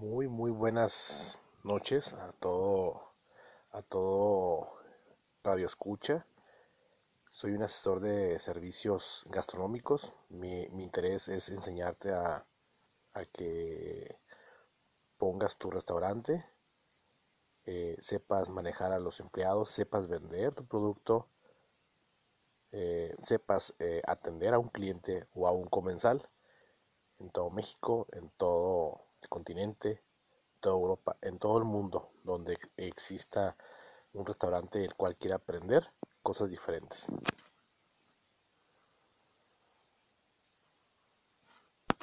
Muy, muy buenas noches a todo, a todo Radio Escucha. Soy un asesor de servicios gastronómicos. Mi, interés es enseñarte a, que pongas tu restaurante, eh, sepas manejar a los empleados, sepas vender tu producto, eh, sepas eh, atender a un cliente o a un comensal en todo México, en todo continente, toda Europa, en todo el mundo donde exista un restaurante el cual quiera aprender cosas diferentes.